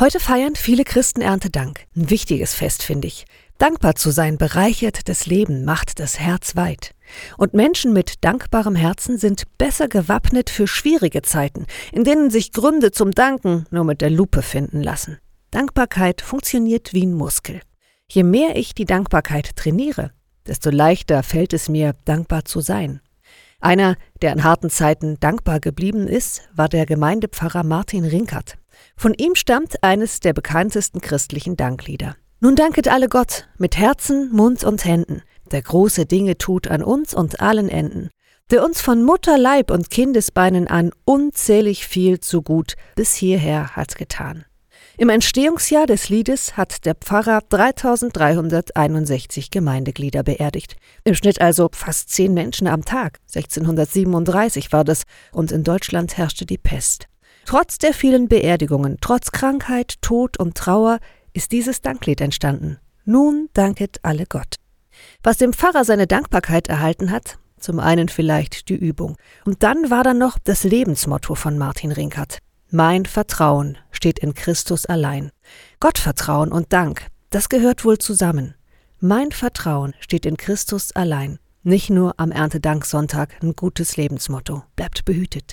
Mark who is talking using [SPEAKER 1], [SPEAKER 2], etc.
[SPEAKER 1] Heute feiern viele Christen Erntedank. Ein wichtiges Fest, finde ich. Dankbar zu sein bereichert das Leben, macht das Herz weit. Und Menschen mit dankbarem Herzen sind besser gewappnet für schwierige Zeiten, in denen sich Gründe zum Danken nur mit der Lupe finden lassen. Dankbarkeit funktioniert wie ein Muskel. Je mehr ich die Dankbarkeit trainiere, desto leichter fällt es mir, dankbar zu sein. Einer, der in harten Zeiten dankbar geblieben ist, war der Gemeindepfarrer Martin Rinkert. Von ihm stammt eines der bekanntesten christlichen Danklieder. Nun danket alle Gott mit Herzen, Mund und Händen, der große Dinge tut an uns und allen Enden, der uns von Mutter, Leib und Kindesbeinen an unzählig viel zu gut bis hierher hat getan. Im Entstehungsjahr des Liedes hat der Pfarrer 3361 Gemeindeglieder beerdigt. Im Schnitt also fast zehn Menschen am Tag. 1637 war das und in Deutschland herrschte die Pest. Trotz der vielen Beerdigungen, trotz Krankheit, Tod und Trauer ist dieses Danklied entstanden. Nun danket alle Gott. Was dem Pfarrer seine Dankbarkeit erhalten hat, zum einen vielleicht die Übung. Und dann war da noch das Lebensmotto von Martin Rinkert. Mein Vertrauen steht in Christus allein. Gottvertrauen und Dank, das gehört wohl zusammen. Mein Vertrauen steht in Christus allein. Nicht nur am Erntedanksonntag ein gutes Lebensmotto. Bleibt behütet.